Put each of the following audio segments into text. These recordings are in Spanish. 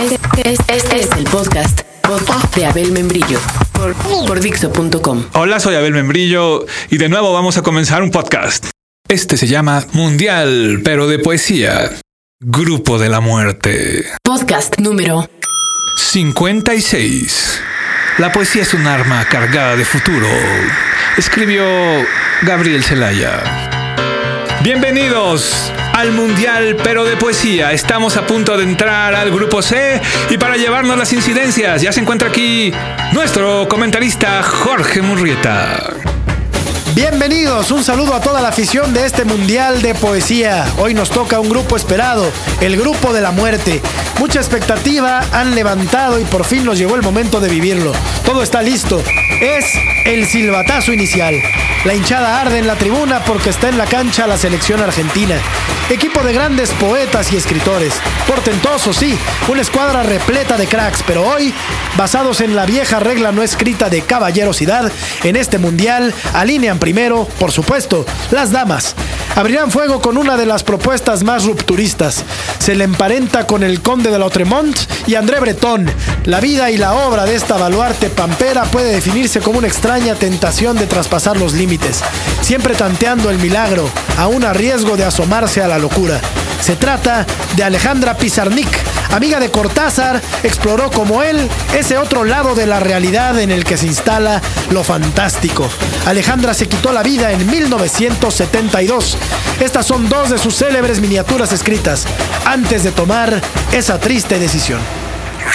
Este, este es el podcast, podcast de Abel Membrillo por, por Dixo.com. Hola, soy Abel Membrillo y de nuevo vamos a comenzar un podcast. Este se llama Mundial, pero de poesía. Grupo de la Muerte. Podcast número 56. La poesía es un arma cargada de futuro. Escribió Gabriel Zelaya. Bienvenidos al Mundial, pero de poesía. Estamos a punto de entrar al grupo C y para llevarnos las incidencias ya se encuentra aquí nuestro comentarista Jorge Murrieta. Bienvenidos, un saludo a toda la afición de este Mundial de Poesía. Hoy nos toca un grupo esperado, el Grupo de la Muerte. Mucha expectativa han levantado y por fin nos llegó el momento de vivirlo. Todo está listo. Es el silbatazo inicial. La hinchada arde en la tribuna porque está en la cancha la selección argentina. Equipo de grandes poetas y escritores. Portentoso, sí, una escuadra repleta de cracks, pero hoy, basados en la vieja regla no escrita de caballerosidad, en este mundial alinean primero, por supuesto, las damas. Abrirán fuego con una de las propuestas más rupturistas. Se le emparenta con el conde de Lautremont y André Breton. La vida y la obra de esta baluarte pampera puede definirse como una extraña tentación de traspasar los límites, siempre tanteando el milagro, aún a riesgo de asomarse a la locura. Se trata de Alejandra Pizarnik, amiga de Cortázar, exploró como él ese otro lado de la realidad en el que se instala lo fantástico. Alejandra se quitó la vida en 1972. Estas son dos de sus célebres miniaturas escritas antes de tomar esa triste decisión.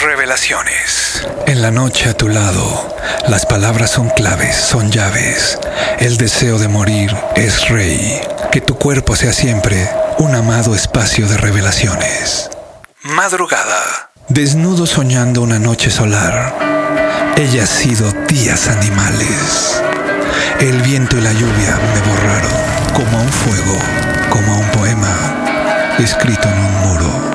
Revelaciones. En la noche a tu lado, las palabras son claves, son llaves. El deseo de morir es rey. Que tu cuerpo sea siempre un amado espacio de revelaciones. Madrugada. Desnudo soñando una noche solar. Ella ha sido días animales. El viento y la lluvia me borraron como a un fuego, como a un poema escrito en un muro.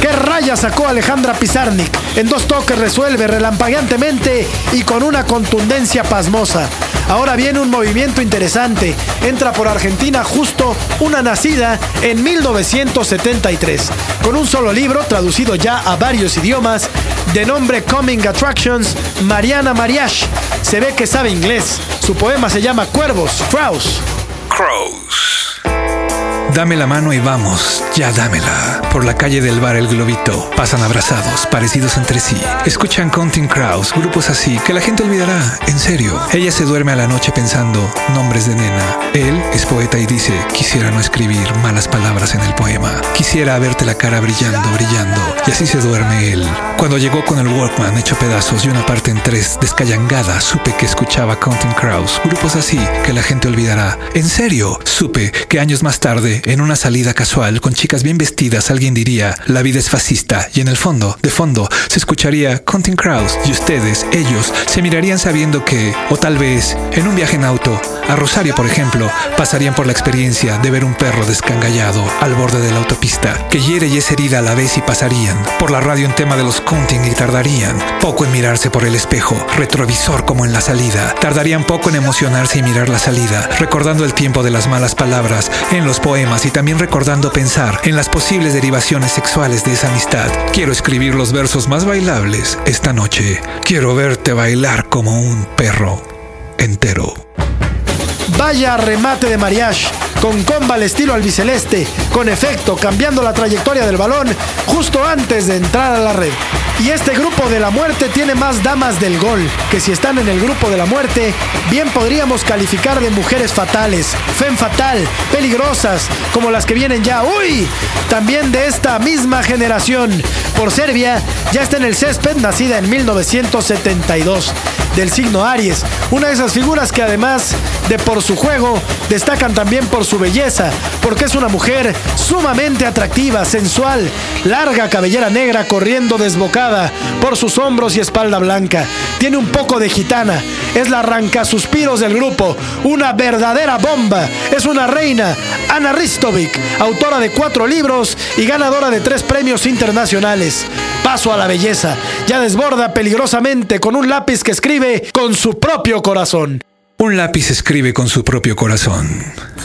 ¿Qué raya sacó Alejandra Pizarnik? En dos toques resuelve relampagueantemente y con una contundencia pasmosa. Ahora viene un movimiento interesante. Entra por Argentina justo una nacida en 1973, con un solo libro traducido ya a varios idiomas, de nombre Coming Attractions, Mariana Mariash. Se ve que sabe inglés. Su poema se llama Cuervos, Crows. Crows. Dame la mano y vamos, ya dámela. Por la calle del bar El Globito pasan abrazados, parecidos entre sí. Escuchan Counting Crows, grupos así que la gente olvidará, en serio. Ella se duerme a la noche pensando nombres de nena. Él es poeta y dice, quisiera no escribir malas palabras en el poema. Quisiera verte la cara brillando, brillando. Y así se duerme él. Cuando llegó con el Walkman hecho pedazos y una parte en tres descayangada, supe que escuchaba Counting Crows, grupos así que la gente olvidará. En serio, supe que años más tarde en una salida casual con chicas bien vestidas, alguien diría, la vida es fascista, y en el fondo, de fondo, se escucharía Counting Crows, y ustedes, ellos, se mirarían sabiendo que, o tal vez, en un viaje en auto, a Rosario, por ejemplo, pasarían por la experiencia de ver un perro descangallado al borde de la autopista, que hiere y es herida a la vez y pasarían por la radio en tema de los counting y tardarían poco en mirarse por el espejo, retrovisor como en la salida, tardarían poco en emocionarse y mirar la salida, recordando el tiempo de las malas palabras en los poemas y también recordando pensar en las posibles derivaciones sexuales de esa amistad. Quiero escribir los versos más bailables esta noche. Quiero verte bailar como un perro entero. Vaya remate de mariage, con comba al estilo albiceleste, con efecto cambiando la trayectoria del balón justo antes de entrar a la red. Y este grupo de la muerte tiene más damas del gol, que si están en el grupo de la muerte, bien podríamos calificar de mujeres fatales, fem fatal, peligrosas, como las que vienen ya, uy, también de esta misma generación. Por Serbia, ya está en el césped, nacida en 1972, del signo Aries, una de esas figuras que además de por su juego, destacan también por su belleza, porque es una mujer sumamente atractiva, sensual, larga cabellera negra corriendo desbocada por sus hombros y espalda blanca. Tiene un poco de gitana, es la arranca suspiros del grupo, una verdadera bomba. Es una reina, Ana Ristovic, autora de cuatro libros y ganadora de tres premios internacionales. Paso a la belleza, ya desborda peligrosamente con un lápiz que escribe con su propio corazón. Un lápiz escribe con su propio corazón.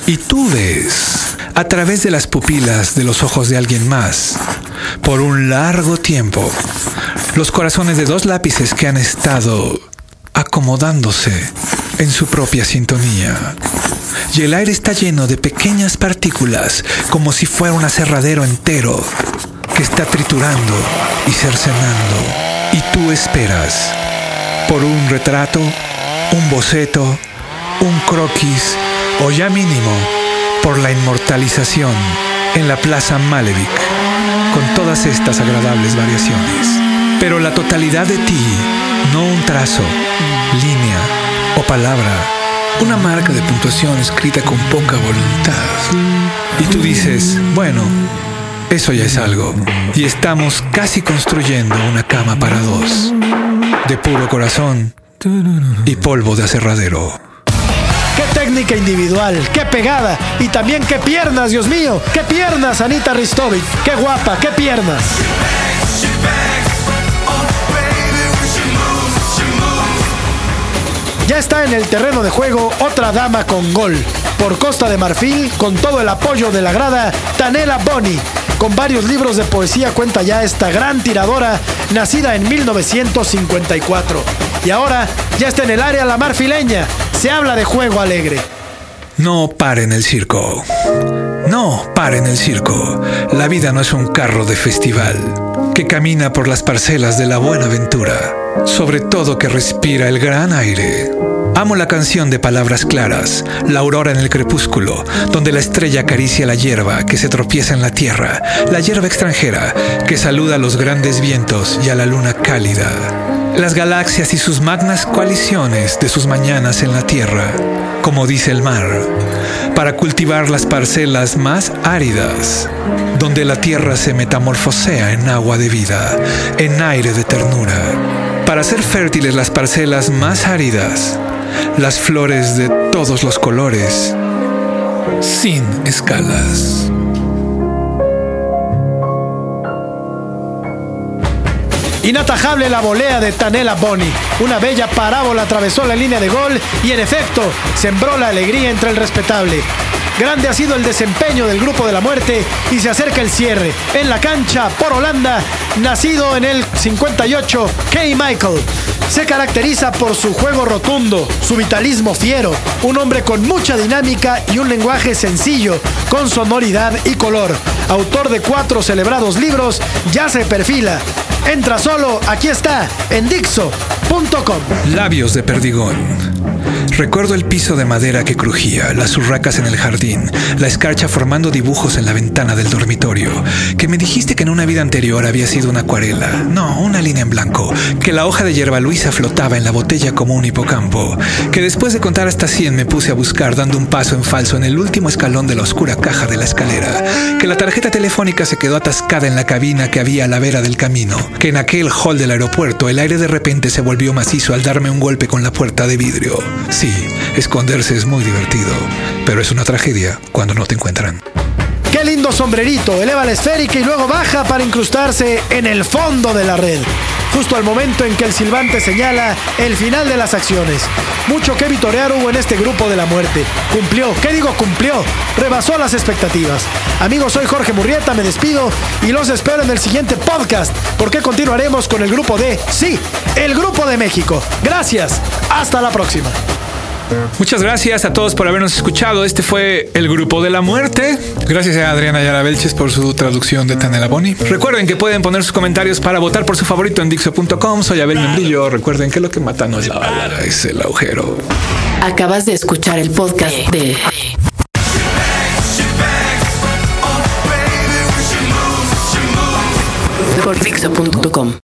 Y tú ves a través de las pupilas de los ojos de alguien más, por un largo tiempo, los corazones de dos lápices que han estado acomodándose en su propia sintonía. Y el aire está lleno de pequeñas partículas, como si fuera un aserradero entero que está triturando y cercenando. Y tú esperas por un retrato, un boceto, un croquis o ya mínimo por la inmortalización en la Plaza Malevich con todas estas agradables variaciones. Pero la totalidad de ti, no un trazo, línea o palabra, una marca de puntuación escrita con poca voluntad. Y tú dices, bueno, eso ya es algo. Y estamos casi construyendo una cama para dos, de puro corazón y polvo de aserradero. ¡Qué técnica individual! ¡Qué pegada! Y también qué piernas, Dios mío. ¡Qué piernas, Anita Ristovic! ¡Qué guapa! ¡Qué piernas! Ya está en el terreno de juego otra dama con gol. Por Costa de Marfil, con todo el apoyo de la grada, Tanela Boni. Con varios libros de poesía cuenta ya esta gran tiradora, nacida en 1954. Y ahora ya está en el área la marfileña. Se habla de juego alegre. No paren el circo. No paren el circo. La vida no es un carro de festival que camina por las parcelas de la buena ventura, sobre todo que respira el gran aire. Amo la canción de palabras claras, la aurora en el crepúsculo, donde la estrella acaricia la hierba que se tropieza en la tierra, la hierba extranjera que saluda a los grandes vientos y a la luna cálida, las galaxias y sus magnas coaliciones de sus mañanas en la tierra, como dice el mar, para cultivar las parcelas más áridas, donde la tierra se metamorfosea en agua de vida, en aire de ternura, para hacer fértiles las parcelas más áridas, las flores de todos los colores, sin escalas. Inatajable la volea de Tanela Boni. Una bella parábola atravesó la línea de gol y en efecto sembró la alegría entre el respetable. Grande ha sido el desempeño del grupo de la muerte y se acerca el cierre. En la cancha por Holanda, nacido en el 58, Kay Michael. Se caracteriza por su juego rotundo, su vitalismo fiero, un hombre con mucha dinámica y un lenguaje sencillo, con sonoridad y color. Autor de cuatro celebrados libros, ya se perfila. Entra solo, aquí está, en Dixo.com. Labios de perdigón. Recuerdo el piso de madera que crujía, las urracas en el jardín, la escarcha formando dibujos en la ventana del dormitorio, que me dijiste que en una vida anterior había sido una acuarela, no, una línea en blanco, que la hoja de hierba luisa flotaba en la botella como un hipocampo, que después de contar hasta 100 me puse a buscar dando un paso en falso en el último escalón de la oscura caja de la escalera, que la tarjeta telefónica se quedó atascada en la cabina que había a la vera del camino, que en aquel hall del aeropuerto el aire de repente se volvió macizo al darme un golpe con la puerta de vidrio. Esconderse es muy divertido, pero es una tragedia cuando no te encuentran. Qué lindo sombrerito, eleva la esférica y luego baja para incrustarse en el fondo de la red. Justo al momento en que el silbante señala el final de las acciones. Mucho que vitorear hubo en este grupo de la muerte. Cumplió, ¿qué digo cumplió? Rebasó las expectativas. Amigos, soy Jorge Murrieta, me despido y los espero en el siguiente podcast, porque continuaremos con el grupo de, sí, el grupo de México. Gracias, hasta la próxima. Muchas gracias a todos por habernos escuchado. Este fue El Grupo de la Muerte. Gracias a Adriana Yara Belches por su traducción de Tanela Boni. Recuerden que pueden poner sus comentarios para votar por su favorito en Dixo.com. Soy Abel Membrillo. Recuerden que lo que mata no es la bala, es el agujero. Acabas de escuchar el podcast de por Dixo.com.